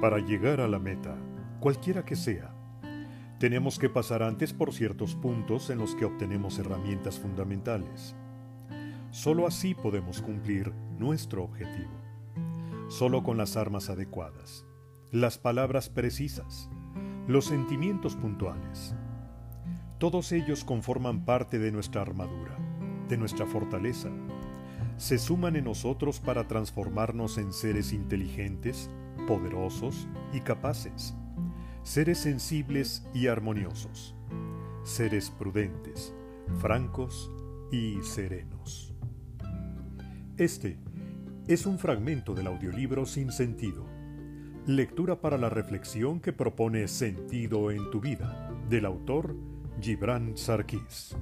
Para llegar a la meta, cualquiera que sea, tenemos que pasar antes por ciertos puntos en los que obtenemos herramientas fundamentales. Solo así podemos cumplir nuestro objetivo. Solo con las armas adecuadas, las palabras precisas, los sentimientos puntuales. Todos ellos conforman parte de nuestra armadura, de nuestra fortaleza. Se suman en nosotros para transformarnos en seres inteligentes, poderosos y capaces, seres sensibles y armoniosos, seres prudentes, francos y serenos. Este es un fragmento del audiolibro Sin Sentido, lectura para la reflexión que propone sentido en tu vida, del autor Gibran Sarkis.